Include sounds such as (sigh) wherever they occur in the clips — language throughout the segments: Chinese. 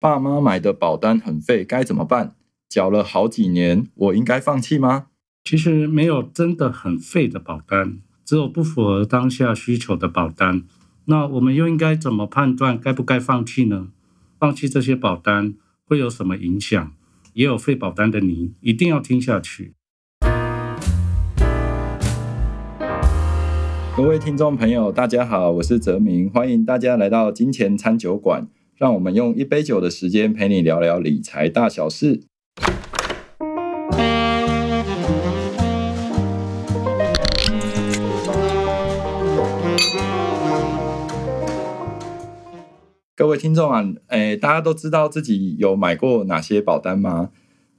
爸妈买的保单很废，该怎么办？缴了好几年，我应该放弃吗？其实没有真的很废的保单，只有不符合当下需求的保单。那我们又应该怎么判断该不该放弃呢？放弃这些保单会有什么影响？也有废保单的你，一定要听下去。各位听众朋友，大家好，我是泽明，欢迎大家来到金钱餐酒馆，让我们用一杯酒的时间陪你聊聊理财大小事。各位听众啊，诶，大家都知道自己有买过哪些保单吗？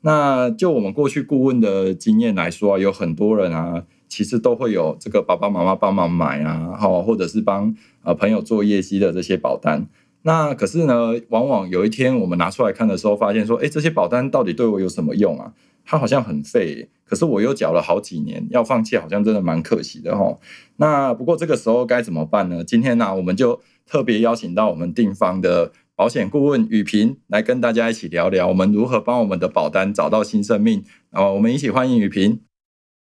那就我们过去顾问的经验来说啊，有很多人啊，其实都会有这个爸爸妈妈帮忙买啊，哈，或者是帮呃朋友做业绩的这些保单。那可是呢，往往有一天我们拿出来看的时候，发现说，哎，这些保单到底对我有什么用啊？它好像很废，可是我又缴了好几年，要放弃好像真的蛮可惜的哈。那不过这个时候该怎么办呢？今天呢，我们就。特别邀请到我们定方的保险顾问雨萍来跟大家一起聊聊，我们如何帮我们的保单找到新生命。然后我们一起欢迎雨萍。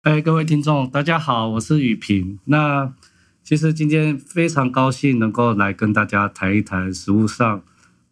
哎，各位听众，大家好，我是雨萍。那其实今天非常高兴能够来跟大家谈一谈实物上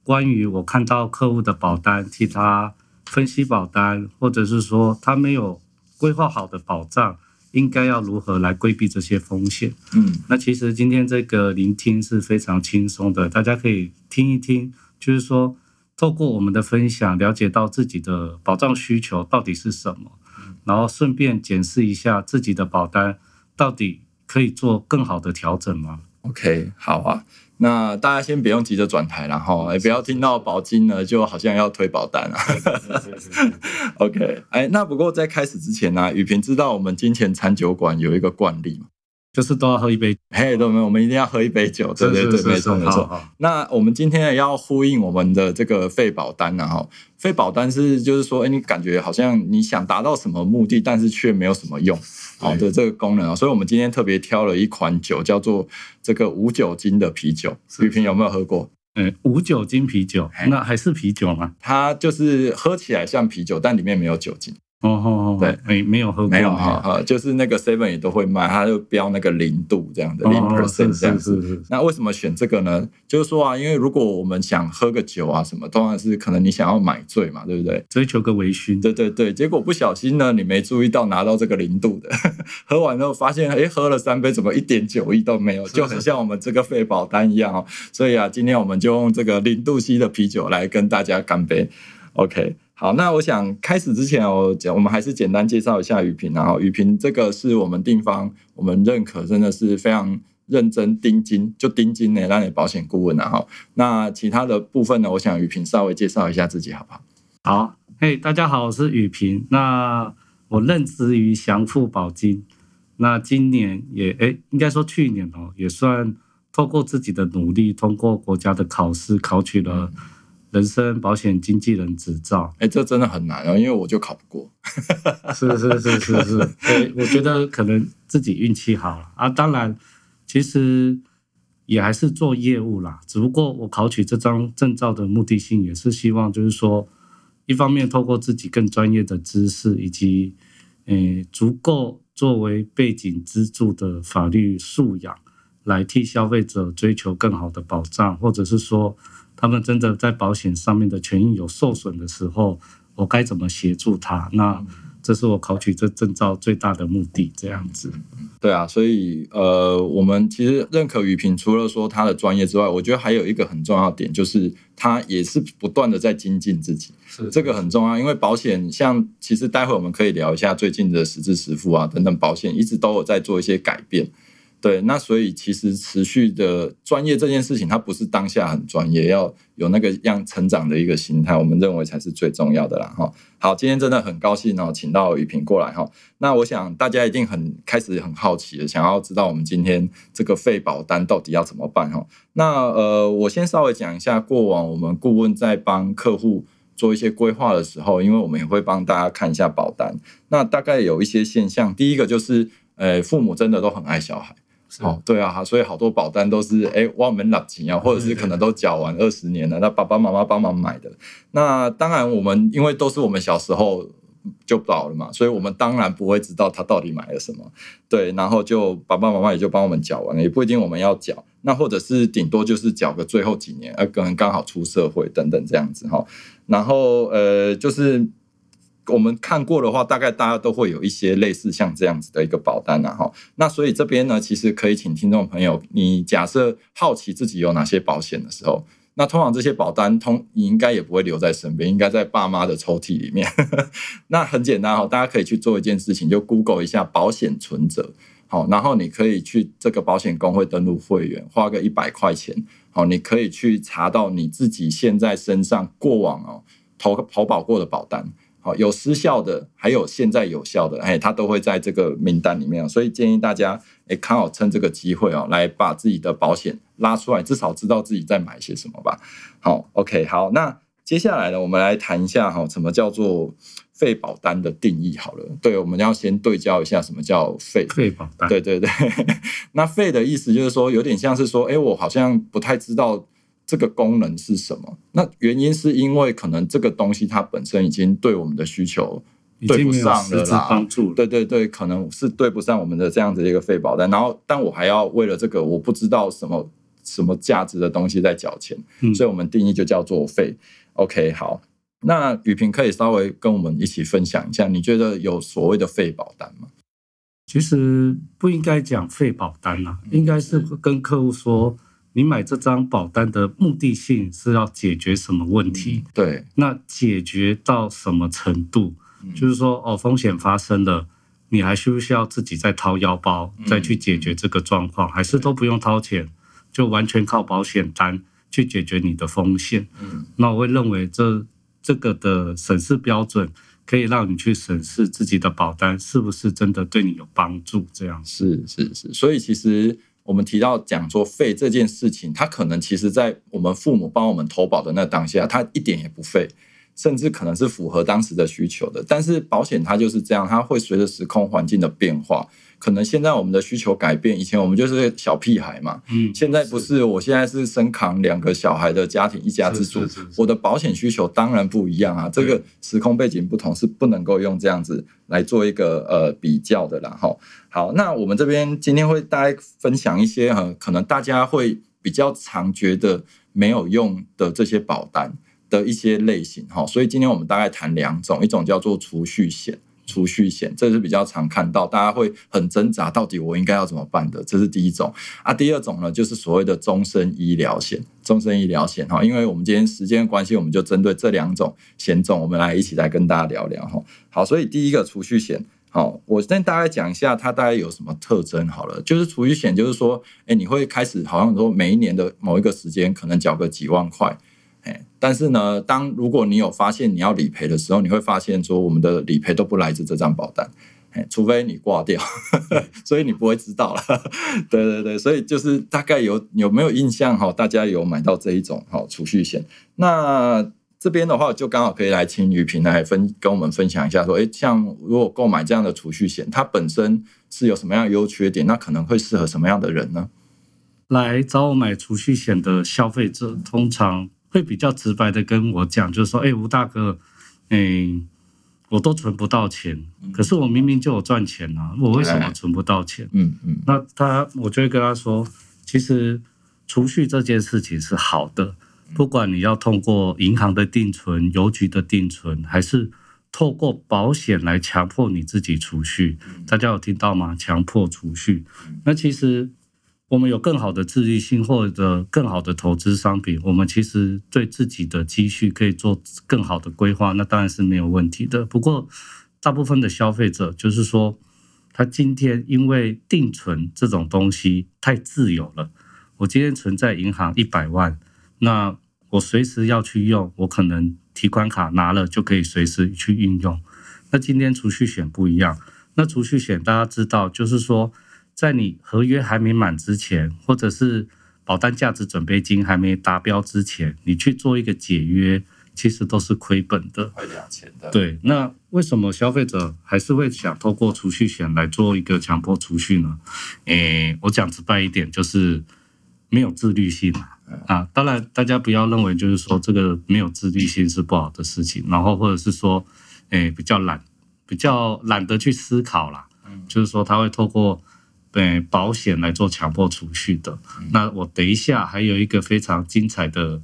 关于我看到客户的保单，替他分析保单，或者是说他没有规划好的保障。应该要如何来规避这些风险？嗯，那其实今天这个聆听是非常轻松的，大家可以听一听，就是说透过我们的分享，了解到自己的保障需求到底是什么，然后顺便检视一下自己的保单到底可以做更好的调整吗？OK，好啊。那大家先不用急着转台然后，也不要听到保金呢，就好像要推保单啊。(laughs) OK，哎，那不过在开始之前呢，雨萍知道我们金钱餐酒馆有一个惯例嘛。就是都要喝一杯，嘿，都没有，我们一定要喝一杯酒，对对对，没错没错。那我们今天也要呼应我们的这个废保单呢，哈，废保单是就是说，哎，你感觉好像你想达到什么目的，但是却没有什么用，好的这个功能啊，所以我们今天特别挑了一款酒，叫做这个无酒精的啤酒。玉萍有没有喝过？嗯，无酒精啤酒，那还是啤酒吗？它就是喝起来像啤酒，但里面没有酒精。哦哦哦，对，没没有喝过，没有哈，就是那个 seven 也都会卖，它就标那个零度这样的，零 percent 这样子。那为什么选这个呢？就是说啊，因为如果我们想喝个酒啊什么，当然是可能你想要买醉嘛，对不对？追求个微醺。对对对，结果不小心呢，你没注意到拿到这个零度的，(laughs) 喝完之后发现，哎，喝了三杯，怎么一点酒意都没有？就很像我们这个废保单一样哦。所以啊，今天我们就用这个零度 C 的啤酒来跟大家干杯。OK。好，那我想开始之前，我讲我们还是简单介绍一下雨萍，然后雨萍这个是我们定方，我们认可，真的是非常认真盯金，就盯金呢，让你保险顾问啊哈。那其他的部分呢，我想雨萍稍微介绍一下自己好不好？好，嘿，大家好，我是雨萍。那我任职于祥富保金，那今年也哎，应该说去年哦，也算透过自己的努力，通过国家的考试，考取了。人身保险经纪人执照，哎，这真的很难哦，因为我就考不过。(laughs) 是是是是是，对，我觉得可能自己运气好了啊。当然，其实也还是做业务啦。只不过我考取这张证照的目的性，也是希望就是说，一方面透过自己更专业的知识，以及诶足够作为背景支柱的法律素养，来替消费者追求更好的保障，或者是说。他们真的在保险上面的权益有受损的时候，我该怎么协助他？那这是我考取这证照最大的目的。这样子，对啊，所以呃，我们其实认可雨萍，除了说他的专业之外，我觉得还有一个很重要点，就是他也是不断的在精进自己。是这个很重要，因为保险像其实待会我们可以聊一下最近的实质实付啊等等，保险一直都有在做一些改变。对，那所以其实持续的专业这件事情，它不是当下很专业，要有那个样成长的一个心态，我们认为才是最重要的啦。哈，好，今天真的很高兴哦，请到雨萍过来哈。那我想大家一定很开始很好奇的，想要知道我们今天这个废保单到底要怎么办哈。那呃，我先稍微讲一下过往我们顾问在帮客户做一些规划的时候，因为我们也会帮大家看一下保单。那大概有一些现象，第一个就是，呃，父母真的都很爱小孩。哦，对啊，所以好多保单都是哎，我们老钱啊，或者是可能都缴完二十年了，那爸爸妈妈帮忙买的。那当然，我们因为都是我们小时候就保了嘛，所以我们当然不会知道他到底买了什么。对，然后就爸爸妈妈也就帮我们缴完了，也不一定我们要缴。那或者是顶多就是缴个最后几年，呃，可能刚好出社会等等这样子哈。然后呃，就是。我们看过的话，大概大家都会有一些类似像这样子的一个保单呐，哈。那所以这边呢，其实可以请听众朋友，你假设好奇自己有哪些保险的时候，那通常这些保单通你应该也不会留在身边，应该在爸妈的抽屉里面。(laughs) 那很简单哈，大家可以去做一件事情，就 Google 一下保险存折，好，然后你可以去这个保险公会登录会员，花个一百块钱，好，你可以去查到你自己现在身上过往哦投投保过的保单。好，有失效的，还有现在有效的，哎，它都会在这个名单里面，所以建议大家，哎，刚好趁这个机会哦，来把自己的保险拉出来，至少知道自己在买些什么吧。好，OK，好，那接下来呢，我们来谈一下哈，什么叫做废保单的定义？好了，对，我们要先对焦一下什么叫废废保单。对对对，(laughs) 那废的意思就是说，有点像是说，哎，我好像不太知道。这个功能是什么？那原因是因为可能这个东西它本身已经对我们的需求对不上了啦。对对对，可能是对不上我们的这样子一个费保单。然后，但我还要为了这个我不知道什么什么价值的东西在缴钱，所以我们定义就叫做费。OK，好，那雨萍可以稍微跟我们一起分享一下，你觉得有所谓的费保单吗？其实不应该讲费保单啊，应该是跟客户说。你买这张保单的目的性是要解决什么问题？对，那解决到什么程度？就是说，哦，风险发生了，你还需不需要自己再掏腰包再去解决这个状况？还是都不用掏钱，就完全靠保险单去解决你的风险？嗯，那我会认为这这个的审视标准可以让你去审视自己的保单是不是真的对你有帮助。这样是是是，所以其实。我们提到讲说费这件事情，他可能其实在我们父母帮我们投保的那当下，他一点也不费，甚至可能是符合当时的需求的。但是保险它就是这样，它会随着时空环境的变化。可能现在我们的需求改变，以前我们就是小屁孩嘛，嗯，现在不是，我现在是身扛两个小孩的家庭，一家之主，我的保险需求当然不一样啊，这个时空背景不同，是不能够用这样子来做一个呃比较的啦，哈。好，那我们这边今天会大家分享一些哈，可能大家会比较常觉得没有用的这些保单的一些类型，哈，所以今天我们大概谈两种，一种叫做储蓄险。储蓄险，这是比较常看到，大家会很挣扎，到底我应该要怎么办的？这是第一种啊。第二种呢，就是所谓的终身医疗险。终身医疗险哈，因为我们今天时间关系，我们就针对这两种险种，我们来一起来跟大家聊聊哈。好，所以第一个储蓄险，好，我先大概讲一下它大概有什么特征好了。就是储蓄险，就是说，哎，你会开始好像说每一年的某一个时间，可能缴个几万块。但是呢，当如果你有发现你要理赔的时候，你会发现说我们的理赔都不来自这张保单，除非你挂掉，(laughs) 所以你不会知道了。对对对，所以就是大概有有没有印象哈？大家有买到这一种哈储蓄险？那这边的话就刚好可以来请雨萍来分跟我们分享一下，说哎，像如果购买这样的储蓄险，它本身是有什么样的优缺点？那可能会适合什么样的人呢？来找我买储蓄险的消费者，通常。会比较直白的跟我讲，就是说，哎，吴大哥，哎，我都存不到钱，可是我明明就有赚钱啊，我为什么存不到钱？嗯嗯，那他，我就会跟他说，其实储蓄这件事情是好的，不管你要通过银行的定存、邮局的定存，还是透过保险来强迫你自己储蓄，大家有听到吗？强迫储蓄，那其实。我们有更好的自律性或者更好的投资商品，我们其实对自己的积蓄可以做更好的规划，那当然是没有问题的。不过，大部分的消费者就是说，他今天因为定存这种东西太自由了，我今天存在银行一百万，那我随时要去用，我可能提款卡拿了就可以随时去运用。那今天储蓄险不一样，那储蓄险大家知道，就是说。在你合约还没满之前，或者是保单价值准备金还没达标之前，你去做一个解约，其实都是亏本的。快两千的，对，那为什么消费者还是会想透过储蓄险来做一个强迫储蓄呢？诶，我讲直白一点，就是没有自律性啊。当然，大家不要认为就是说这个没有自律性是不好的事情，然后或者是说，诶，比较懒，比较懒得去思考啦。就是说他会透过对保险来做强迫储蓄的。那我等一下还有一个非常精彩的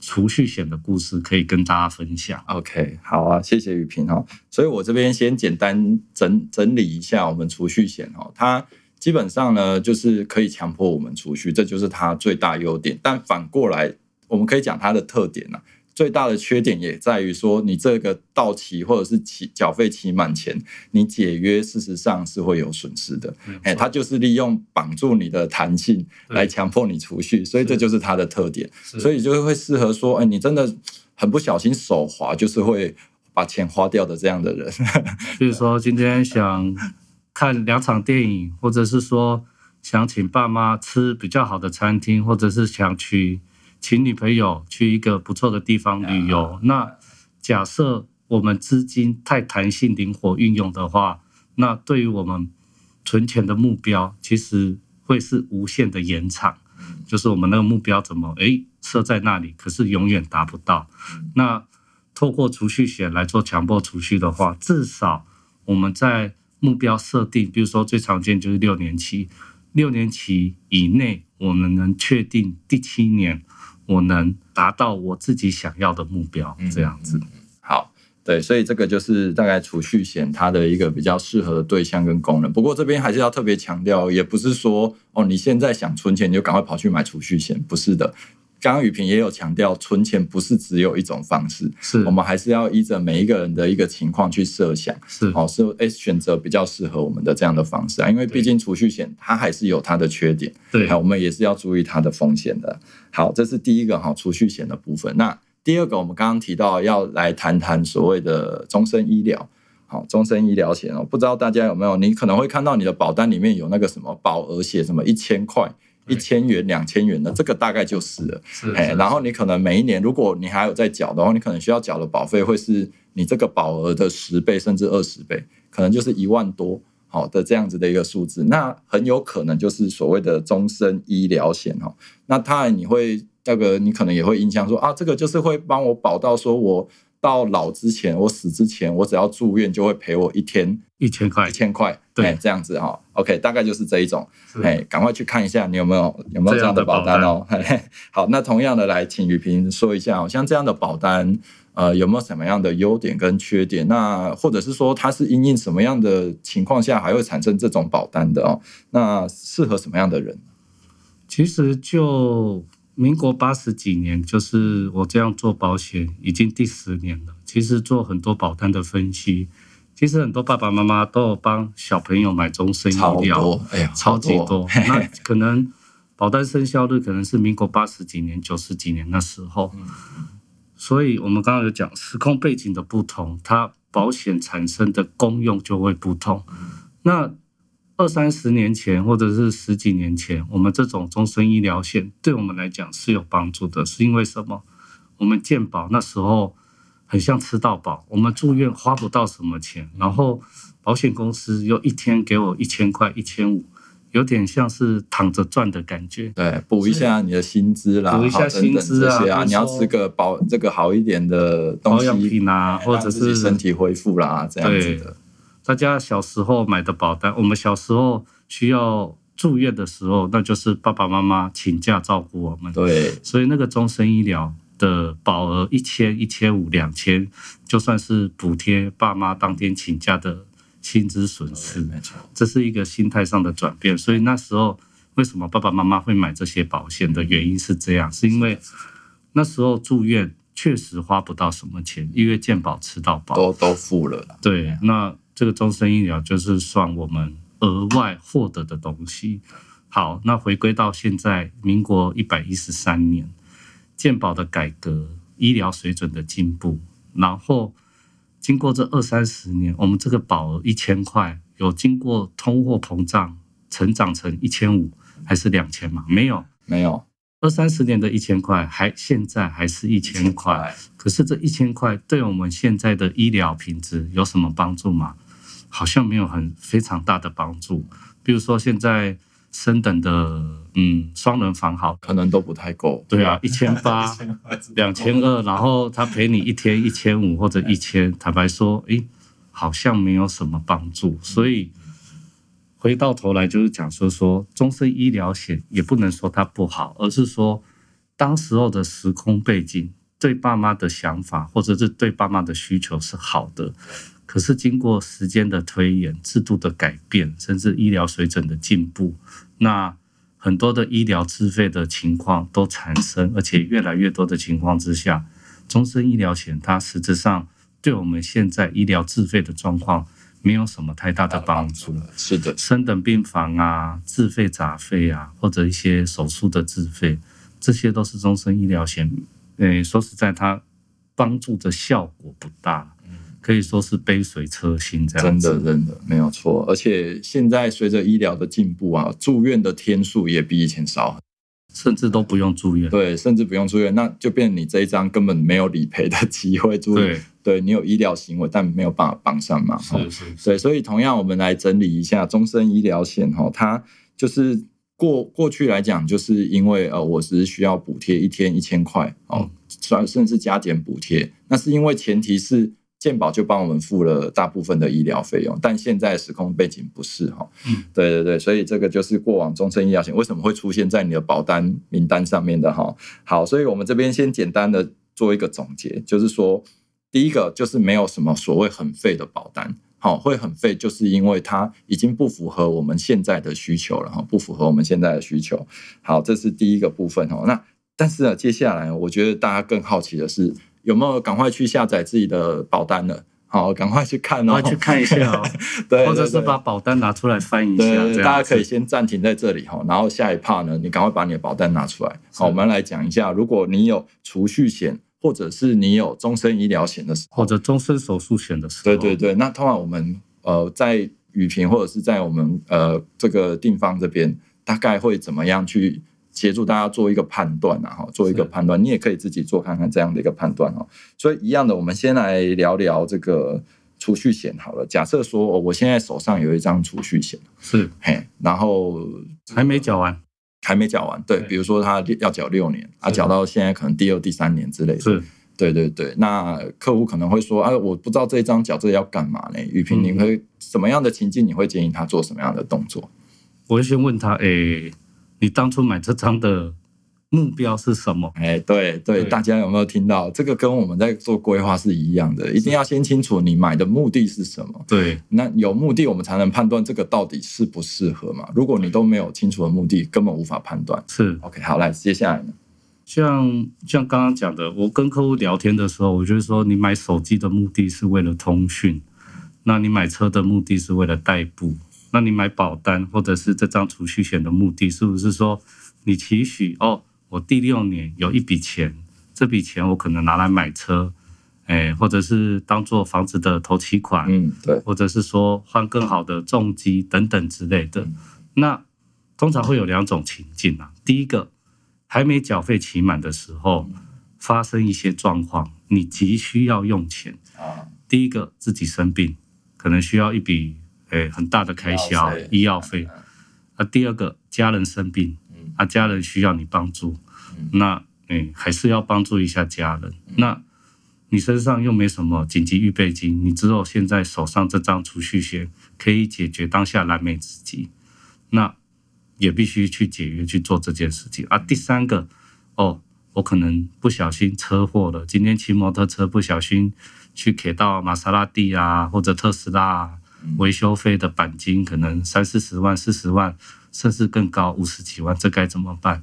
储蓄险的故事可以跟大家分享。OK，好啊，谢谢雨萍哦。所以我这边先简单整整理一下我们储蓄险哦，它基本上呢就是可以强迫我们储蓄，这就是它最大优点。但反过来，我们可以讲它的特点呢、最大的缺点也在于说，你这个到期或者是期缴费期满前，你解约，事实上是会有损失的。哎，它就是利用绑住你的弹性来强迫你储蓄，所以这就是它的特点。所以就会适合说，哎，你真的很不小心手滑，就是会把钱花掉的这样的人。(laughs) 比如说今天想看两场电影，或者是说想请爸妈吃比较好的餐厅，或者是想去请女朋友去一个不错的地方旅游。那假设我们资金太弹性灵活运用的话，那对于我们存钱的目标，其实会是无限的延长。就是我们那个目标怎么诶设在那里，可是永远达不到。那透过储蓄险来做强迫储蓄的话，至少我们在目标设定，比如说最常见就是六年期，六年期以内，我们能确定第七年我能达到我自己想要的目标，这样子。好，对，所以这个就是大概储蓄险它的一个比较适合的对象跟功能。不过这边还是要特别强调，也不是说哦你现在想存钱你就赶快跑去买储蓄险，不是的。刚刚雨萍也有强调，存钱不是只有一种方式，是我们还是要依着每一个人的一个情况去设想。是哦，是诶选择比较适合我们的这样的方式啊，因为毕竟储蓄险它还是有它的缺点，对好，我们也是要注意它的风险的。好，这是第一个哈，储蓄险的部分。那第二个，我们刚刚提到要来谈谈所谓的终身医疗。好，终身医疗险哦，不知道大家有没有？你可能会看到你的保单里面有那个什么保额写什么一千块、一千元、两千元的，这个大概就是了。是哎，然后你可能每一年，如果你还有在缴的话，你可能需要缴的保费会是你这个保额的十倍甚至二十倍，可能就是一万多好的这样子的一个数字。那很有可能就是所谓的终身医疗险哦。那当然你会那个，你可能也会印象说啊，这个就是会帮我保到说我到老之前，我死之前，我只要住院就会赔我一天一千块一，千块，对哎这样子哈、OK，大概就是这一种。是哎，赶快去看一下你有没有有没有这样的保单哦。好，那同样的来，请雨萍说一下哦，像这样的保单，呃，有没有什么样的优点跟缺点？那或者是说它是因应什么样的情况下还会产生这种保单的哦？那适合什么样的人？其实就民国八十几年，就是我这样做保险已经第十年了。其实做很多保单的分析，其实很多爸爸妈妈都有帮小朋友买终身医超疗，哎呀，超级多。那可能保单生效率可能是民国八十几年、九十几年那时候。所以我们刚刚有讲时空背景的不同，它保险产生的功用就会不同。那二三十年前或者是十几年前，我们这种终身医疗险对我们来讲是有帮助的，是因为什么？我们健保那时候很像吃到饱，我们住院花不到什么钱，然后保险公司又一天给我一千块、一千五，有点像是躺着赚的感觉。对，补一下你的薪资啦，补一下薪资啊你要吃个保这个好一点的东西，品啊，或者是身体恢复啦，这样子的。大家小时候买的保单，我们小时候需要住院的时候，那就是爸爸妈妈请假照顾我们。对，所以那个终身医疗的保额一千、一千五、两千，就算是补贴爸妈当天请假的薪资损失，没错。这是一个心态上的转变。所以那时候为什么爸爸妈妈会买这些保险的原因是这样，是因为那时候住院确实花不到什么钱，因为健保吃到饱。都都付了。对，那这个终身医疗就是算我们额外获得的东西。好，那回归到现在，民国一百一十三年，健保的改革，医疗水准的进步，然后经过这二三十年，我们这个保额一千块，有经过通货膨胀成长成一千五还是两千吗？没有，没有，二三十年的一千块，还现在还是一千块。可是这一千块对我们现在的医疗品质有什么帮助吗？好像没有很非常大的帮助。比如说现在升等的嗯双人房好，可能都不太够。对啊，(laughs) 一千八、两千二，然后他赔你一天一千五或者一千，坦白说，诶，好像没有什么帮助。所以回到头来就是讲说说终身医疗险也不能说它不好，而是说当时候的时空背景。对爸妈的想法，或者是对爸妈的需求是好的，可是经过时间的推演、制度的改变，甚至医疗水准的进步，那很多的医疗自费的情况都产生，而且越来越多的情况之下，终身医疗险它实质上对我们现在医疗自费的状况没有什么太大的帮助。是的，升等病房啊、自费杂费啊，或者一些手术的自费，这些都是终身医疗险。诶，说实在，它帮助的效果不大，可以说是杯水车薪这样子。真的，真的没有错。而且现在随着医疗的进步啊，住院的天数也比以前少，甚至都不用住院。对，甚至不用住院，那就变你这一张根本没有理赔的机会。住对，对你有医疗行为，但没有办法帮上忙。是是。对，所以同样，我们来整理一下终身医疗险哈，它就是。过过去来讲，就是因为呃，我只是需要补贴一天一千块哦，算甚至加减补贴。那是因为前提是健保就帮我们付了大部分的医疗费用，但现在时空背景不是哈。嗯，对对对，所以这个就是过往终身医疗险为什么会出现在你的保单名单上面的哈。好，所以我们这边先简单的做一个总结，就是说，第一个就是没有什么所谓很废的保单。好，会很费，就是因为它已经不符合我们现在的需求了哈，不符合我们现在的需求。好，这是第一个部分哦。那但是呢，接下来我觉得大家更好奇的是，有没有赶快去下载自己的保单呢？好，赶快去看哦，去看一下哦，(laughs) 对，或者是把保单拿出来翻一下。对，大家可以先暂停在这里哈，然后下一 part 呢，你赶快把你的保单拿出来。好，我们来讲一下，如果你有储蓄险。或者是你有终身医疗险的时候，或者终身手术险的时候，对对对。那通常我们呃在雨平或者是在我们呃这个地方这边，大概会怎么样去协助大家做一个判断啊？哈，做一个判断，你也可以自己做看看这样的一个判断哈。所以一样的，我们先来聊聊这个储蓄险好了。假设说我现在手上有一张储蓄险，是嘿，然后还没缴完。还没缴完，对，比如说他要缴六年，啊，缴到现在可能第二、第三年之类的，是，对对对。那客户可能会说，啊，我不知道这一张缴这要干嘛呢？雨萍，你会什么样的情境？你会建议他做什么样的动作？我会先问他，哎，你当初买这张的？目标是什么？哎，对对，大家有没有听到？这个跟我们在做规划是一样的，一定要先清楚你买的目的是什么。对，那有目的，我们才能判断这个到底适不适合嘛。如果你都没有清楚的目的，根本无法判断。是，OK，好，来，接下来呢？像像刚刚讲的，我跟客户聊天的时候，我就说，你买手机的目的是为了通讯，那你买车的目的是为了代步，那你买保单或者是这张储蓄险的目的，是不是说你期许哦？我第六年有一笔钱，这笔钱我可能拿来买车，哎，或者是当做房子的头期款，嗯，对，或者是说换更好的重机等等之类的。那通常会有两种情境啊。第一个，还没缴费期满的时候，发生一些状况，你急需要用钱啊。第一个，自己生病，可能需要一笔诶很大的开销，医药费。那第二个，家人生病。啊，家人需要你帮助，那嗯，还是要帮助一下家人。那你身上又没什么紧急预备金，你只有现在手上这张储蓄险可以解决当下燃眉之急，那也必须去解约去做这件事情。啊，第三个，哦，我可能不小心车祸了，今天骑摩托车不小心去开到玛莎拉蒂啊，或者特斯拉，维修费的钣金可能三四十万、四十万。甚至更高五十几万，这该怎么办？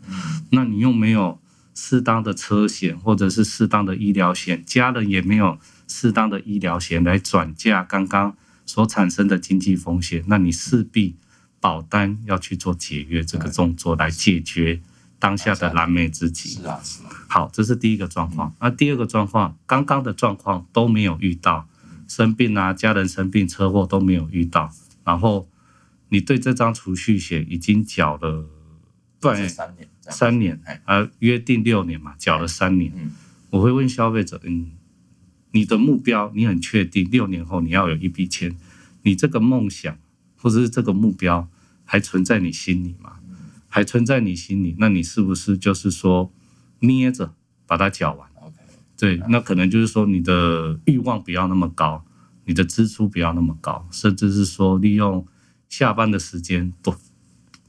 那你又没有适当的车险，或者是适当的医疗险，家人也没有适当的医疗险来转嫁刚刚所产生的经济风险，那你势必保单要去做解约这个动作来解决当下的燃眉之急。是啊，是啊。好，这是第一个状况。那第二个状况，刚刚的状况都没有遇到，生病啊，家人生病、车祸都没有遇到，然后。你对这张储蓄险已经缴了对是三年。三年哎，啊，约定六年嘛，缴了三年。嗯我会问消费者，嗯，你的目标你很确定六年后你要有一笔钱，你这个梦想或者是这个目标还存在你心里吗？还存在你心里，那你是不是就是说捏着把它缴完？对，那可能就是说你的欲望不要那么高，你的支出不要那么高，甚至是说利用下班的时间多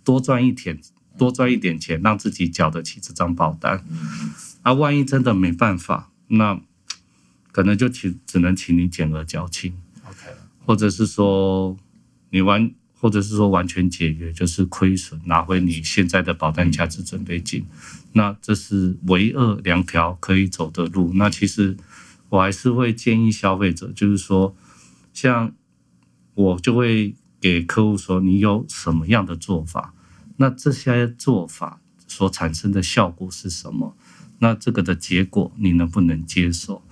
多赚一点，多赚一点钱，让自己缴得起这张保单。啊，万一真的没办法，那可能就请只能请你减额缴清，OK，或者是说你完，或者是说完全解约，就是亏损拿回你现在的保单价值准备金。那这是唯二两条可以走的路。那其实我还是会建议消费者，就是说，像我就会给客户说，你有什么样的做法？那这些做法所产生的效果是什么？那这个的结果你能不能接受？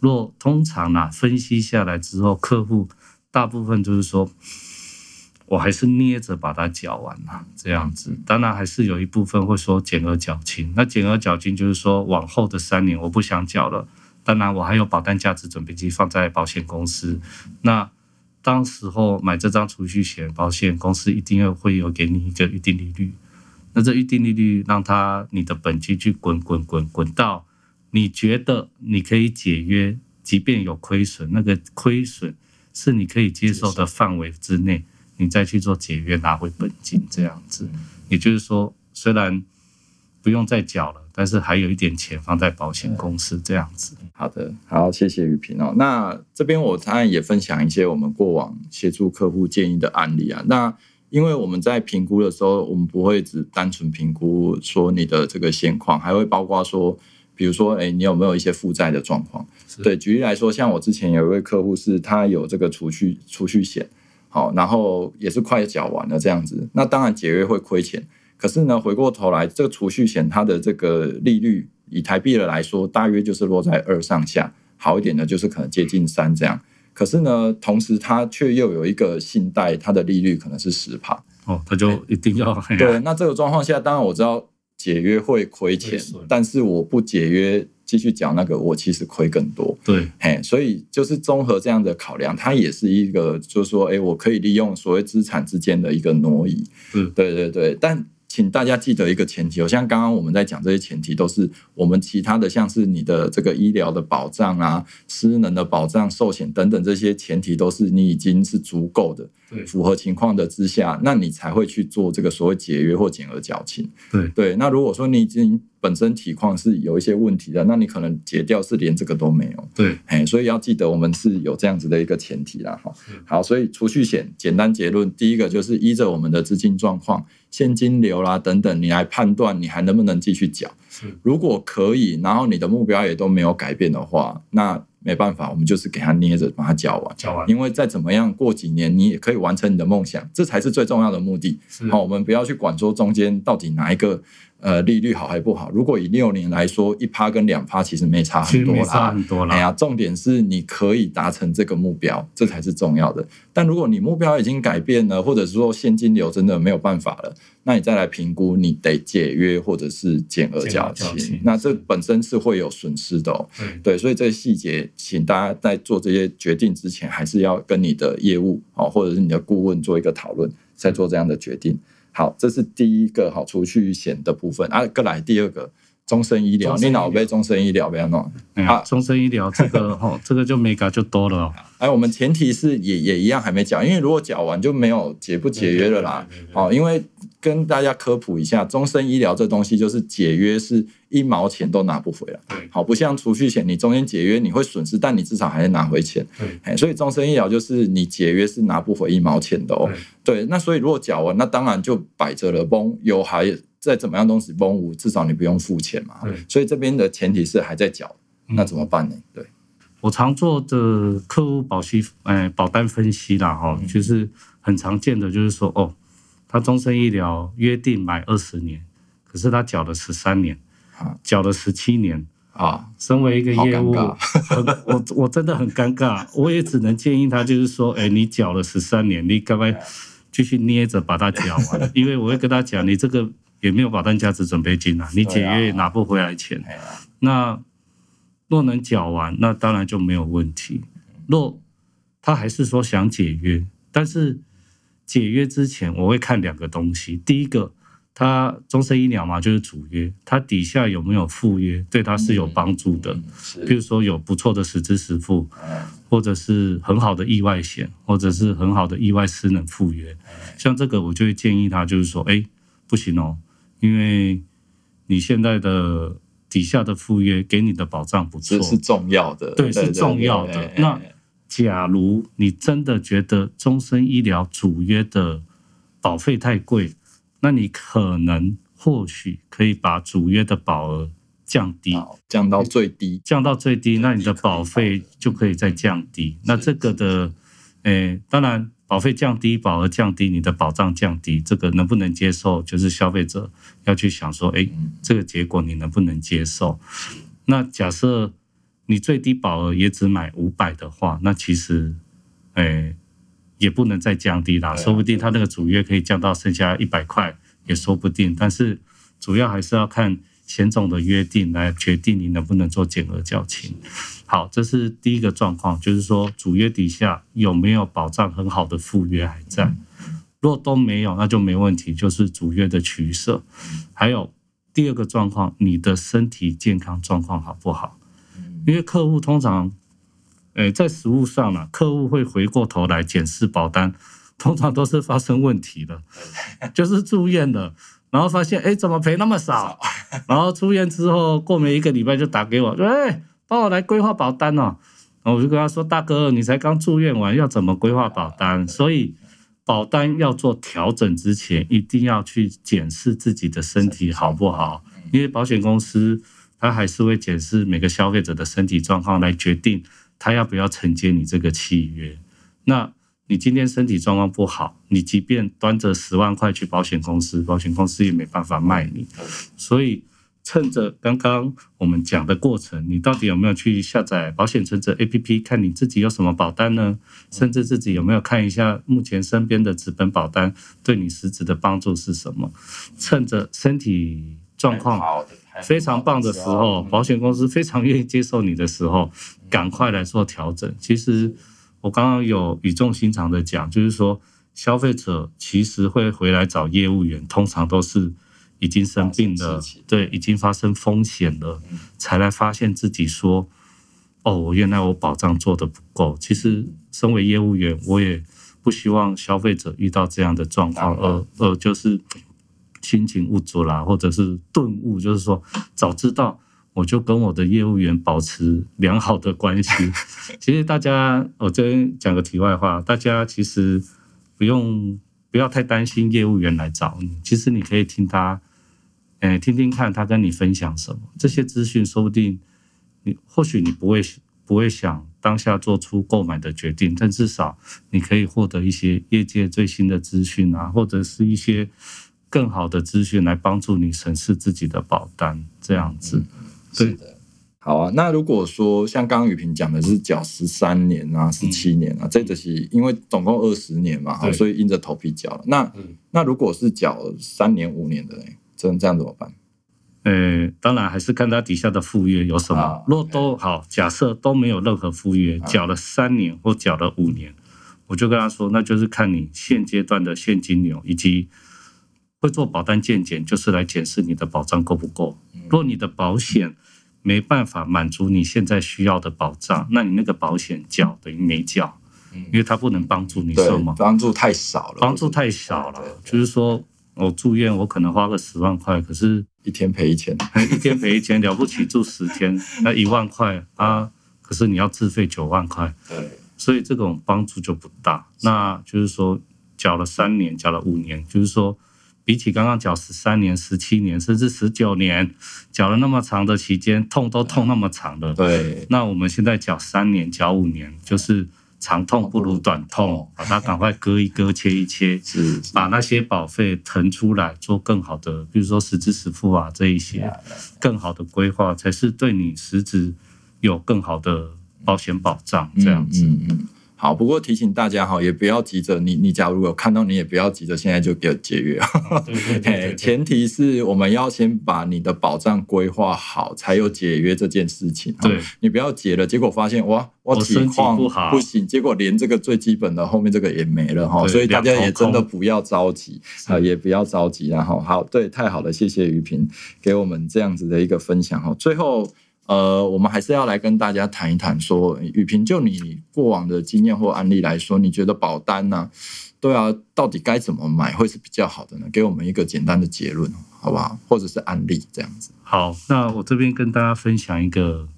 若通常呢、分析下来之后，客户大部分就是说，我还是捏着把它缴完了，这样子。当然还是有一部分会说减额缴清。那减额缴清就是说，往后的三年我不想缴了，当然我还有保单价值准备金放在保险公司。那当时候买这张储蓄险，保险公司一定要会有给你一个预定利率。那这预定利率让它你的本金去滚滚滚滚到你觉得你可以解约，即便有亏损，那个亏损是你可以接受的范围之内，你再去做解约拿回本金这样子。也就是说，虽然不用再缴了，但是还有一点钱放在保险公司这样子。好的，好，谢谢雨萍哦。那这边我当然也分享一些我们过往协助客户建议的案例啊。那因为我们在评估的时候，我们不会只单纯评估说你的这个现况，还会包括说，比如说，哎，你有没有一些负债的状况？对，举例来说，像我之前有一位客户是他有这个储蓄储蓄险，好，然后也是快缴完了这样子，那当然解约会亏钱，可是呢，回过头来，这个储蓄险它的这个利率以台币的来说，大约就是落在二上下，好一点的就是可能接近三这样。可是呢，同时它却又有一个信贷，它的利率可能是十趴。哦，他就一定要对，那这个状况下，当然我知道解约会亏钱，但是我不解约继续缴那个，我其实亏更多。对嘿，所以就是综合这样的考量，它也是一个，就是说，哎，我可以利用所谓资产之间的一个挪移。嗯对对对，但请大家记得一个前提哦，像刚刚我们在讲这些前提，都是我们其他的，像是你的这个医疗的保障啊、失能的保障、寿险等等这些前提，都是你已经是足够的，对符合情况的之下，那你才会去做这个所谓解约或减额缴清。对对，那如果说你已经本身体况是有一些问题的，那你可能解掉是连这个都没有。对哎，所以要记得我们是有这样子的一个前提啦，哈。好，所以储蓄险简单结论，第一个就是依着我们的资金状况、现金流啦等等，你来判断你还能不能继续缴。是如果可以，然后你的目标也都没有改变的话，那没办法，我们就是给他捏着把它嚼完。嚼完因为再怎么样，过几年你也可以完成你的梦想，这才是最重要的目的。好，我们不要去管说中间到底哪一个呃利率好还不好。如果以六年来说，一趴跟两趴其实没差很多啦，差很多啦。哎呀，重点是你可以达成这个目标，这才是重要的。但如果你目标已经改变了，或者是说现金流真的没有办法了，那你再来评估，你得解约或者是减额缴清清。那这本身是会有损失的哦。对对，所以这些细节，请大家在做这些决定之前，还是要跟你的业务哦，或者是你的顾问做一个讨论，再做这样的决定。好，这是第一个好储蓄险的部分啊。再来第二个终身医疗，你脑被终身医疗不要弄。啊哎呀，终身医疗这个 (laughs) 哈，这个就 mega 就多了哦。哎，我们前提是也也一样还没缴，因为如果缴完就没有解不解约了啦好，因为跟大家科普一下，终身医疗这东西就是解约是一毛钱都拿不回来。对好，不像储蓄险，你中间解约你会损失，但你至少还能拿回钱。对哎，所以终身医疗就是你解约是拿不回一毛钱的哦。对，那所以如果缴完，那当然就摆着了，崩有还再怎么样东西崩无，至少你不用付钱嘛。对。所以这边的前提是还在缴，嗯。那怎么办呢？对，我常做的客户保息，呃，保单分析啦，哈，就是很常见的，就是说，哦，他终身医疗约定买二十年，可是他缴了十三年啊，缴了十七年。啊，身为一个业务，我我真的很尴尬，我也只能建议他，就是说，哎，你缴了十三年，你该不该继续捏着把它缴完？因为我会跟他讲，你这个也没有保单价值准备金啊，你解约也拿不回来钱。那若能缴完，那当然就没有问题。若他还是说想解约，但是解约之前我会看两个东西，第一个。他终身医疗嘛，就是主约，他底下有没有附约，对他是有帮助的。比如说有不错的实支实付，或者是很好的意外险，或者是很好的意外私能附约。像这个，我就会建议他，就是说，哎，不行哦，因为你现在的底下的附约给你的保障不错，这是重要的，对，是重要的。那假如你真的觉得终身医疗主约的保费太贵，那你可能或许可以把主约的保额降低，降到最低，降到最低，那你的保费就可以再降低。那这个的，诶，当然保费降低，保额降低，你的保障降低，这个能不能接受？就是消费者要去想说，哎，这个结果你能不能接受？那假设你最低保额也只买五百的话，那其实，哎。也不能再降低啦，说不定他那个主约可以降到剩下一百块，也说不定。但是主要还是要看险种的约定来决定你能不能做减额缴清。好，这是第一个状况，就是说主约底下有没有保障很好的附约还在。若都没有，那就没问题，就是主约的取舍。还有第二个状况，你的身体健康状况好不好？因为客户通常。诶，在实物上呢，客户会回过头来检视保单，通常都是发生问题的，(laughs) 就是住院的，然后发现哎怎么赔那么少？(laughs) 然后出院之后过没一个礼拜就打给我，说哎帮我来规划保单哦。然后我就跟他说，大哥，你才刚住院完，要怎么规划保单？所以保单要做调整之前，一定要去检视自己的身体好不好，因为保险公司他还是会检视每个消费者的身体状况来决定。他要不要承接你这个契约？那你今天身体状况不好，你即便端着十万块去保险公司，保险公司也没办法卖你。所以趁着刚刚我们讲的过程，你到底有没有去下载保险存折 APP，看你自己有什么保单呢？甚至自己有没有看一下目前身边的纸本保单对你实质的帮助是什么？趁着身体状况非常棒的时候，保险公司非常愿意接受你的时候。赶快来做调整。其实我刚刚有语重心长的讲，就是说消费者其实会回来找业务员，通常都是已经生病了，对，已经发生风险了，才来发现自己说：“哦，原来我保障做的不够。”其实身为业务员，我也不希望消费者遇到这样的状况，而而就是心情无助啦，或者是顿悟，就是说早知道。我就跟我的业务员保持良好的关系。(laughs) 其实大家，我这边讲个题外话，大家其实不用不要太担心业务员来找你。其实你可以听他，诶，听听看他跟你分享什么。这些资讯说不定你或许你不会不会想当下做出购买的决定，但至少你可以获得一些业界最新的资讯啊，或者是一些更好的资讯来帮助你审视自己的保单，这样子。是的，好啊。那如果说像刚刚雨萍讲的是缴十三年啊、十七年啊，这只是因为总共二十年嘛，所以硬着头皮缴了。那那如果是缴三年、五年的，这这样怎么办？呃，当然还是看他底下的附约有什么。若都好，假设都没有任何附约，缴了三年或缴了五年，我就跟他说，那就是看你现阶段的现金流以及会做保单鉴检，就是来检视你的保障够不够。若你的保险没办法满足你现在需要的保障，那你那个保险缴等于没缴，因为它不能帮助你什么，帮助太少了，帮助太少了。就是说我住院，我可能花个十万块，可是一天赔一千，(laughs) 一天赔一千了不起，住十天那一万块啊，可是你要自费九万块，对，所以这种帮助就不大。那就是说缴了三年，缴了五年，就是说。比起刚刚缴十三年、十七年，甚至十九年，缴了那么长的期间，痛都痛那么长了。对。那我们现在缴三年、缴五年，就是长痛不如短痛，把它赶快割一割、切一切，(laughs) 是把那些保费腾出来，做更好的，比如说实支实付啊这一些，更好的规划，才是对你实质有更好的保险保障。这样子。嗯嗯。好，不过提醒大家哈，也不要急着你你假如有看到，你也不要急着现在就给解约。对对对，前提是我们要先把你的保障规划好，才有解约这件事情。对，你不要解了，结果发现哇，我体况不好不行，结果连这个最基本的后面这个也没了哈。所以大家也真的不要着急啊，也不要着急然后好，对，太好了，谢谢于平给我们这样子的一个分享哈。最后。呃，我们还是要来跟大家谈一谈，说雨萍，就你过往的经验或案例来说，你觉得保单呢？对啊，到底该怎么买会是比较好的呢？给我们一个简单的结论，好不好？或者是案例这样子。好，那我这边跟大家分享一个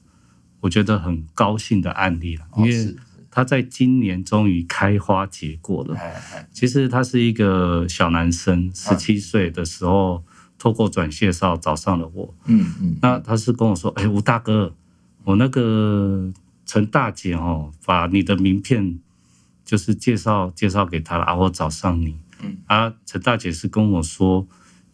我觉得很高兴的案例了，因为他在今年终于开花结果了。其实他是一个小男生，十七岁的时候。透过转介绍找上了我，嗯嗯，那他是跟我说，哎，吴大哥，我那个陈大姐哦，把你的名片就是介绍介绍给他了啊，我找上你，嗯。啊，陈大姐是跟我说，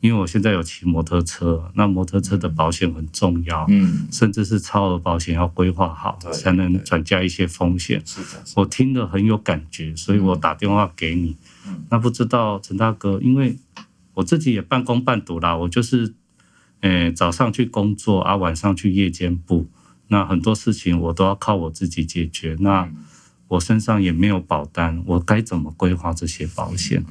因为我现在有骑摩托车，那摩托车的保险很重要，嗯，甚至是超额保险要规划好，才能转嫁一些风险。是的，我听了很有感觉，所以我打电话给你，嗯，那不知道陈大哥，因为。我自己也半工半读啦，我就是，诶，早上去工作啊，晚上去夜间部，那很多事情我都要靠我自己解决。那我身上也没有保单，我该怎么规划这些保险？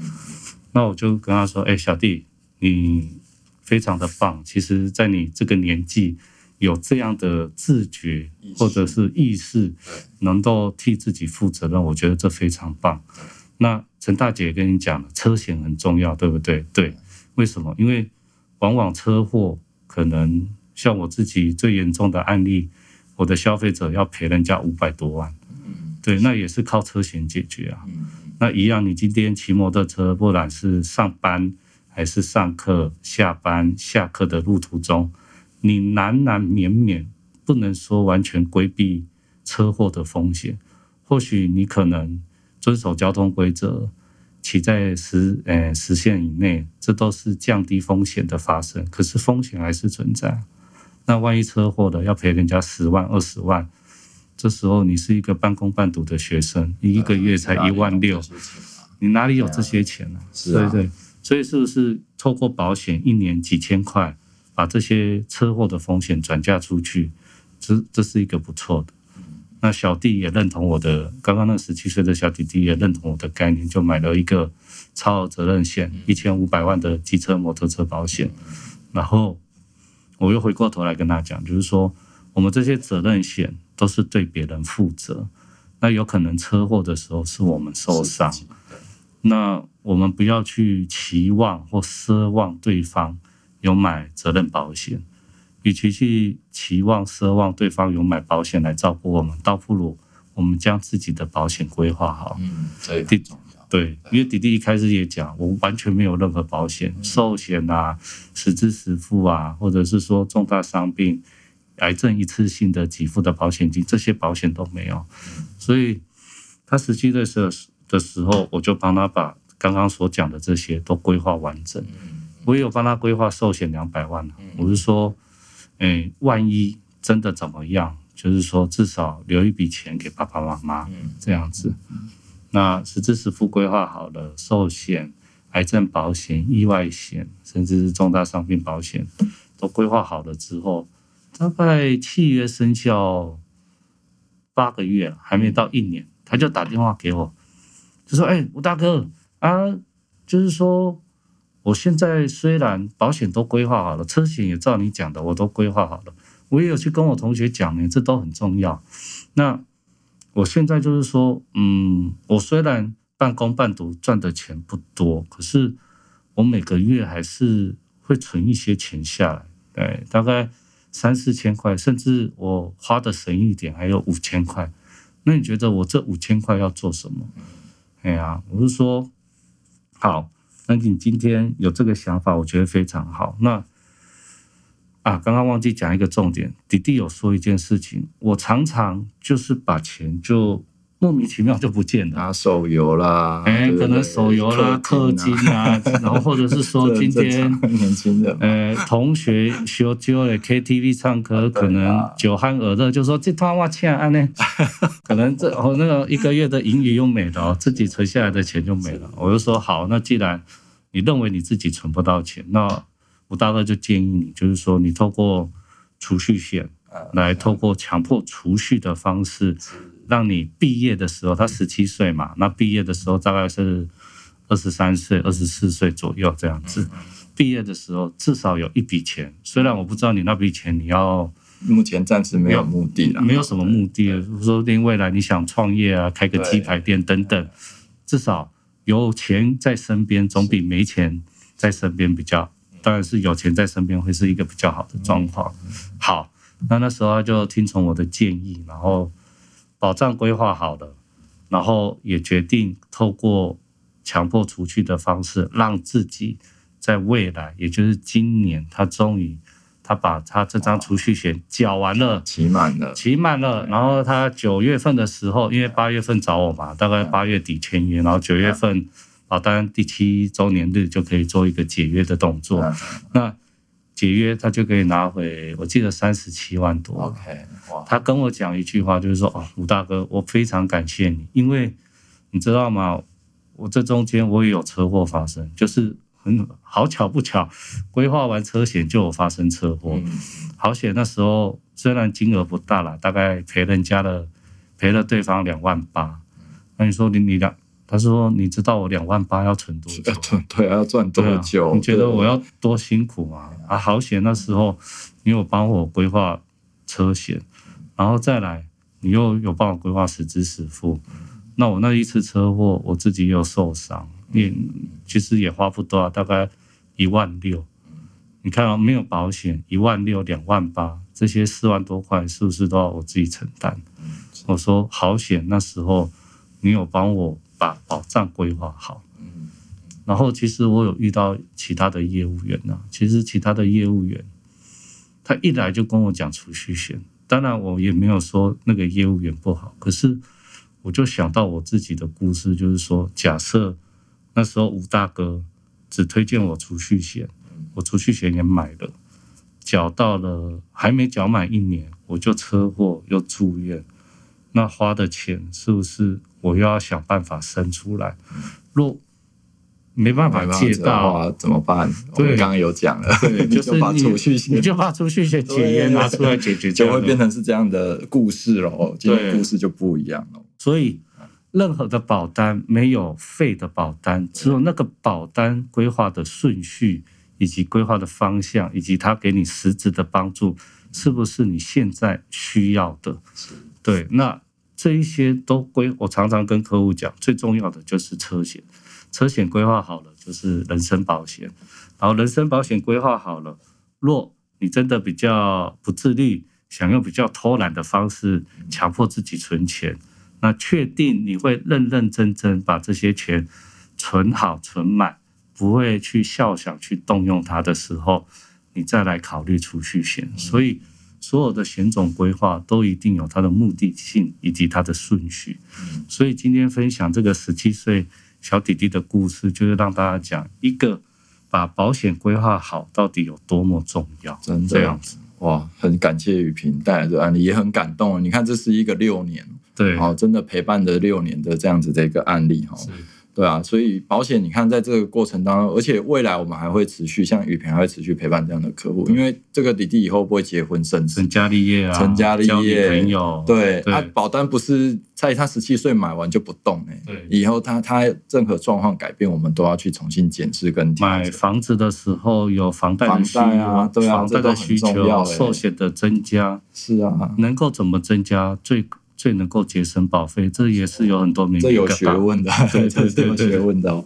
那我就跟他说：“哎，小弟，你非常的棒。其实，在你这个年纪，有这样的自觉或者是意识，能够替自己负责任，我觉得这非常棒。”那陈大姐跟你讲了，车险很重要，对不对？对，为什么？因为往往车祸可能像我自己最严重的案例，我的消费者要赔人家五百多万，对，那也是靠车险解决啊。那一样，你今天骑摩托车，不管是上班还是上课、下班、下课的路途中，你难难免免不能说完全规避车祸的风险，或许你可能。遵守交通规则，骑在时呃时限以内，这都是降低风险的发生。可是风险还是存在。那万一车祸的要赔人家十万二十万，这时候你是一个半工半读的学生，你一个月才一万六，你哪里有这些钱呢？对对，所以是不是透过保险一年几千块，把这些车祸的风险转嫁出去，这这是一个不错的。那小弟也认同我的，刚刚那十七岁的小弟弟也认同我的概念，就买了一个超额责任险，一千五百万的机车、摩托车保险。然后我又回过头来跟他讲，就是说我们这些责任险都是对别人负责，那有可能车祸的时候是我们受伤，那我们不要去期望或奢望对方有买责任保险。与其去期望、奢望对方有买保险来照顾我们，倒不如我们将自己的保险规划好。嗯，这很重要。对，因为弟弟一开始也讲，我完全没有任何保险，寿险啊、实支实付啊，或者是说重大伤病、癌症一次性的给付的保险金，这些保险都没有。所以他十七岁时的时候，我就帮他把刚刚所讲的这些都规划完整。我也有帮他规划寿险两百万我是说。哎，万一真的怎么样？就是说，至少留一笔钱给爸爸妈妈，这样子。那实支实付规划好了，寿险、癌症保险、意外险，甚至是重大伤病保险，都规划好了之后，大概契约生效八个月，还没到一年，他就打电话给我，就说：“哎，吴大哥啊，就是说。”我现在虽然保险都规划好了，车险也照你讲的，我都规划好了。我也有去跟我同学讲呢，这都很重要。那我现在就是说，嗯，我虽然半工半读，赚的钱不多，可是我每个月还是会存一些钱下来，对，大概三四千块，甚至我花的省一点，还有五千块。那你觉得我这五千块要做什么？哎呀，我是说，好。那你今天有这个想法，我觉得非常好。那啊，刚刚忘记讲一个重点，弟弟有说一件事情，我常常就是把钱就莫名其妙就不见了。拿手游啦，哎，可能手游啦、氪金啊，(laughs) 然后或者是说今天年轻人嘛，呃，同学修揪了 KTV 唱歌，可能酒酣耳热，就说这趟我欠安呢，(laughs) 可能这哦那个一个月的盈余又没了哦，自己存下来的钱就没了。我就说好，那既然你认为你自己存不到钱，那吴大哥就建议你，就是说你透过储蓄险来透过强迫储蓄的方式，让你毕业的时候，他十七岁嘛，那毕业的时候大概是二十三岁、二十四岁左右这样子。毕业的时候至少有一笔钱，虽然我不知道你那笔钱你要目前暂时没有目的啦，没有什么目的，说不定未来你想创业啊，开个鸡排店等等，至少有钱在身边总比没钱在身边比较。当然是有钱在身边会是一个比较好的状况。好，那那时候他就听从我的建议，然后保障规划好了，然后也决定透过强迫除去的方式，让自己在未来，也就是今年，他终于他把他这张储蓄险缴完了。期满了，期满了，然后他九月份的时候，因为八月份找我嘛，大概八月底签约，然后九月份保单第七周年日就可以做一个解约的动作。嗯那解约他就可以拿回，我记得三十七万多。OK，哇，他跟我讲一句话，就是说：“哦，吴大哥，我非常感谢你，因为你知道吗？我这中间我也有车祸发生，就是很好巧不巧，规划完车险就有发生车祸。好险那时候虽然金额不大啦，大概赔人家了赔了对方两万八。那你说你你两，他说你知道我两万八要存多久要？赚对啊，要赚多久？你觉得我要多辛苦吗？啊，好险那时候你有帮我规划车险，然后再来你又有帮我规划实支实付。那我那一次车祸，我自己又受伤，也其实也花不多啊，大概一万六。你看啊，没有保险，一万六、两万八，这些四万多块是不是都要我自己承担？我说好险，那时候你有帮我把保障规划好。然后其实我有遇到其他的业务员呐、其实其他的业务员，他一来就跟我讲储蓄险，当然我也没有说那个业务员不好，可是我就想到我自己的故事，就是说，假设那时候吴大哥只推荐我储蓄险，我储蓄险也买了，缴到了还没缴满一年，我就车祸又住院，那花的钱是不是我又要想办法生出来？若没办法借到，话怎么办？我对们刚刚有讲了，对，(laughs) 就是把你储蓄险你就把储蓄险解约拿出来解决，就会变。成是这样的故事喽。今天故事就不一样了。所以，任何的保单没有废的保单，只有那个保单规划的顺序，以及规划的方向，以及它给你实质的帮助，是不是你现在需要的？对，那这一些都归，我常常跟客户讲，最重要的就是车险，车险规划好了就是人身保险，然后人身保险规划好了，若你真的比较不自律，想用比较偷懒的方式强迫自己存钱，那确定你会认认真真把这些钱存好存满，不会去笑想去动用它的时候，你再来考虑储蓄险。所以所有的险种规划都一定有它的目的性以及它的顺序。所以今天分享这个十七岁小弟弟的故事，就是让大家讲一个把保险规划好到底有多么重要。真的这样子，哇，很感谢雨萍带来的案例，也很感动。你看，这是一个六年，对，哦，真的陪伴了六年的这样子的一个案例哈。对啊，所以保险，你看在这个过程当中，而且未来我们还会持续，像雨萍还会持续陪伴这样的客户，因为这个弟弟以后不会结婚生子。成，家立业啊，成家立业朋友，对，他啊，保单不是在他十七岁买完就不动哎、对。以后他他任何状况改变，我们都要去重新检视跟买。房子的时候有房贷的需房贷啊对啊房贷的需这都很重要求，欸寿险的增加，是啊，能够怎么增加最最能够节省保费，这也是有很多名这有学问的，对对 (laughs) 对对学问的哦。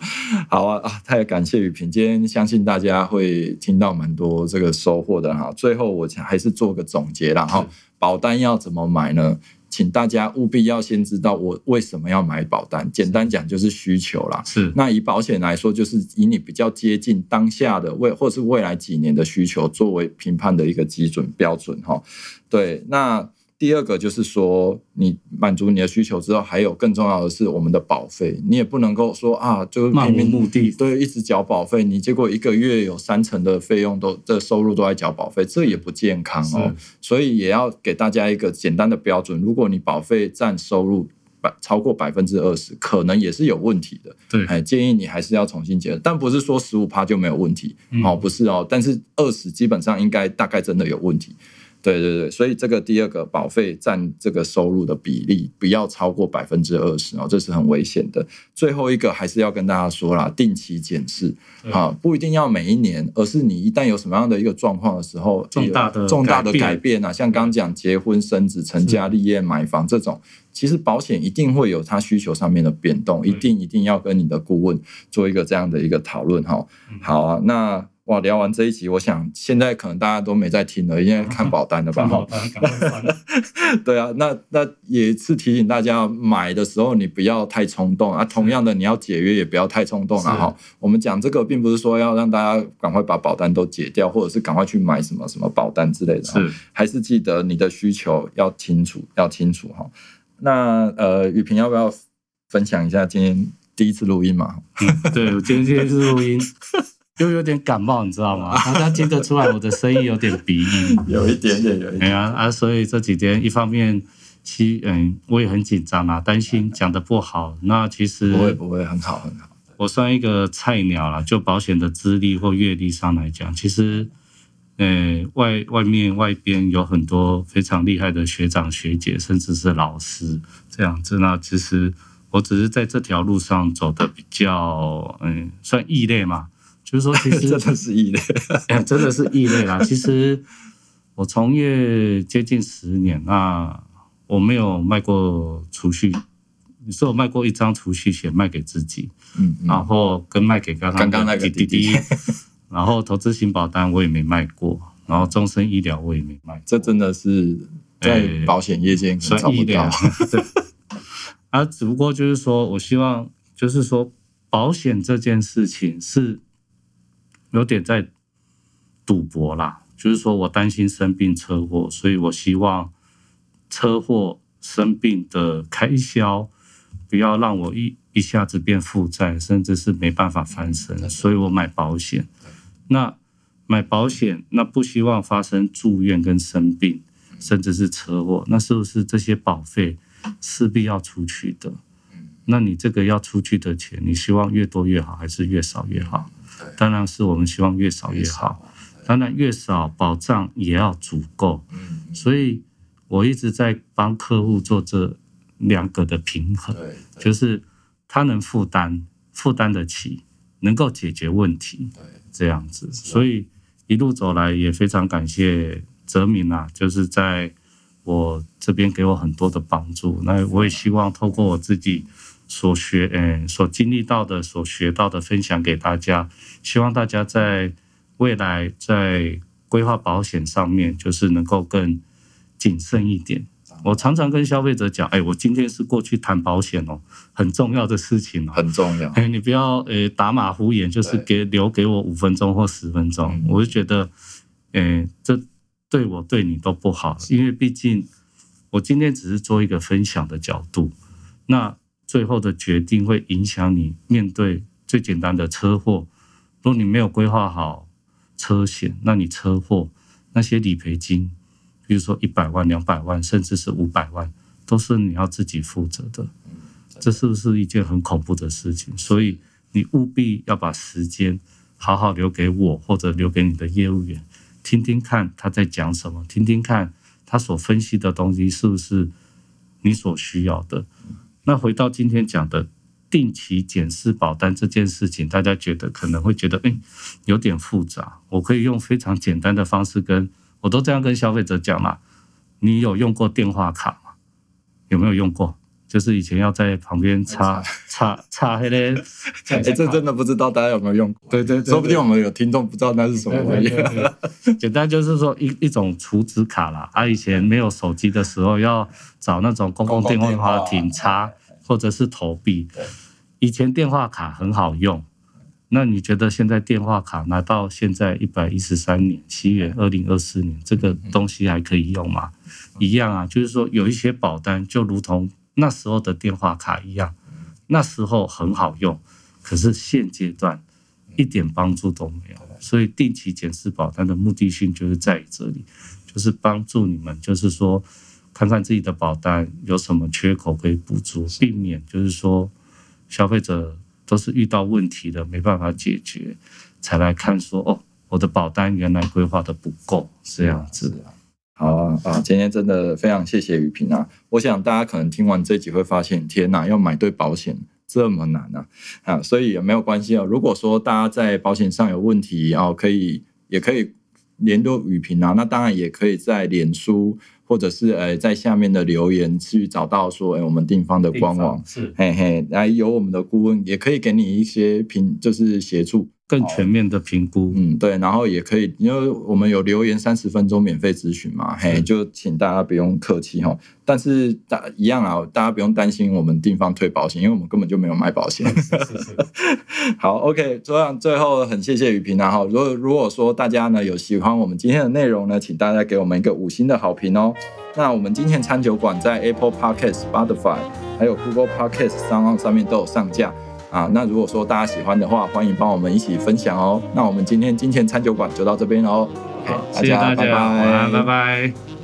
好啊啊，太感谢雨萍，今天相信大家会听到蛮多这个收获的哈。最后我还是做个总结啦哈，保单要怎么买呢？请大家务必要先知道我为什么要买保单。简单讲就是需求啦。是那以保险来说，就是以你比较接近当下的未或是未来几年的需求作为评判的一个基准标准哈。对，那第二个就是说，你满足你的需求之后，还有更重要的是我们的保费，你也不能够说啊，就是漫无目的。对一直缴保费，你结果一个月有三成的费用都的收入都在缴保费，这也不健康哦。所以也要给大家一个简单的标准，如果你保费占收入百超过百分之二十，可能也是有问题的。对，哎，建议你还是要重新结合，但不是说十五趴就没有问题，嗯哦，不是哦，但是二十基本上应该大概真的有问题。对对对，所以这个第二个保费占这个收入的比例不要超过百分之二十哦，这是很危险的。最后一个还是要跟大家说啦，定期检视对啊，不一定要每一年，而是你一旦有什么样的一个状况的时候，重大的重大的改变改变啊，像刚讲结婚、生子、成家立业、买房这种，其实保险一定会有它需求上面的变动，一定一定要跟你的顾问做一个这样的一个讨论哈。好啊，那哇，聊完这一集，我想现在可能大家都没在听了，因为 (laughs) 看保单了吧？保，单，赶快翻。(laughs) 对啊，那那也是提醒大家，买的时候你不要太冲动啊。同样的，你要解约也不要太冲动了哈。我们讲这个，并不是说要让大家赶快把保单都解掉，或者是赶快去买什么什么保单之类的。是还是记得你的需求要清楚，要清楚哈。那呃，雨萍要不要分享一下今天第一次录音嘛？嗯对我今天第一次录音，(laughs) 又有点感冒，你知道吗？大家听得出来我的声音有点鼻音。(laughs) 有一点点，有一点。哎呀啊，所以这几天一方面，其嗯我也很紧张啊，担心讲的不好。那其实不会不会，很好很好。我算一个菜鸟啦，就保险的资历或阅历上来讲，其实，呃，外外面外边有很多非常厉害的学长学姐，甚至是老师这样子。那其实我只是在这条路上走的比较，嗯，算异类嘛。就是说，(laughs) 其实真的是异类。(laughs) 哎，真的是异类啦。(laughs) 其实我从业接近十年，那我没有卖过储蓄，你说我卖过一张储蓄险卖给自己，嗯嗯，然后跟卖给刚刚刚那个滴弟弟然后投资型保单我也没卖过，然后终身医疗我也没卖，这真的是在哎保险业界算异类啊。。对，啊，只不过就是说我希望，就是说保险这件事情是有点在赌博啦，就是说我担心生病车祸，所以我希望车祸生病的开销不要让我一一下子变负债，甚至是没办法翻身，所以我买保险。那买保险，那不希望发生住院跟生病，甚至是车祸，那是不是这些保费势必要出去的？那你这个要出去的钱，你希望越多越好，还是越少越好？当然是我们希望越少越好。当然越少保障也要足够。嗯，所以我一直在帮客户做这两个的平衡，对，就是他能负担，负担得起，能够解决问题，对，这样子。所以一路走来也非常感谢泽明啊，就是在我这边给我很多的帮助。那我也希望透过我自己所学，嗯，所经历到的、所学到的，分享给大家。希望大家在未来在规划保险上面，就是能够更谨慎一点。我常常跟消费者讲，哎，我今天是过去谈保险哦，很重要的事情哦。很重要。哎，你不要呃打马虎眼，就是给留给我五分钟或十分钟，嗯我就觉得，哎，这对我对你都不好，因为毕竟我今天只是做一个分享的角度，那最后的决定会影响你面对最简单的车祸，如果你没有规划好车险，那你车祸那些理赔金，比如说一百万、两百万，甚至是五百万，都是你要自己负责的。这是不是一件很恐怖的事情？所以你务必要把时间好好留给我，或者留给你的业务员，听听看他在讲什么，听听看他所分析的东西是不是你所需要的。那回到今天讲的定期检视保单这件事情，大家觉得可能会觉得，哎，有点复杂。我可以用非常简单的方式跟，我都这样跟消费者讲嘛。你有用过电话卡吗？有没有用过？就是以前要在旁边插插插那个，(laughs) 哎，这真的不知道大家有没有用过？对对对说不定我们有听众不知道那是什么玩意对对对对 (laughs) 简单就是说一一种储值卡啦。啊，以前没有手机的时候，要找那种公共电话亭插，或者是投币。以前电话卡很好用，那你觉得现在电话卡拿到现在一百一十三年七月二零二四年，这个东西还可以用吗？一样啊，就是说有一些保单就如同那时候的电话卡一样，那时候很好用，可是现阶段一点帮助都没有。所以定期检视保单的目的性就是在于这里，就是帮助你们，就是说看看自己的保单有什么缺口可以补足，避免就是说消费者都是遇到问题的没办法解决，才来看说哦，我的保单原来规划的不够这样子。好啊啊！今天真的非常谢谢雨萍啊！我想大家可能听完这集会发现，天哪，要买对保险这么难啊！啊，所以也没有关系啊。如果说大家在保险上有问题哦，可以也可以联络雨萍啊。那当然也可以在脸书或者是呃在下面的留言去找到说，哎，我们地方的官网是嘿嘿，来有我们的顾问也可以给你一些评，就是协助。更全面的评估，嗯，对，然后也可以，因为我们有留言三十分钟免费咨询嘛，嘿，就请大家不用客气哈。但是大一样啊，大家不用担心我们地方退保险，因为我们根本就没有卖保险。(laughs) 好，OK，这样最后很谢谢雨萍啊哈。如果如果说大家呢有喜欢我们今天的内容呢，请大家给我们一个五星的好评哦。那我们今天餐酒馆在 Apple Podcast、Spotify 还有 Google Podcast 上上面都有上架。啊，那如果说大家喜欢的话，欢迎帮我们一起分享哦。那我们今天金钱餐酒馆就到这边喽。好，谢谢大家，拜拜，拜拜。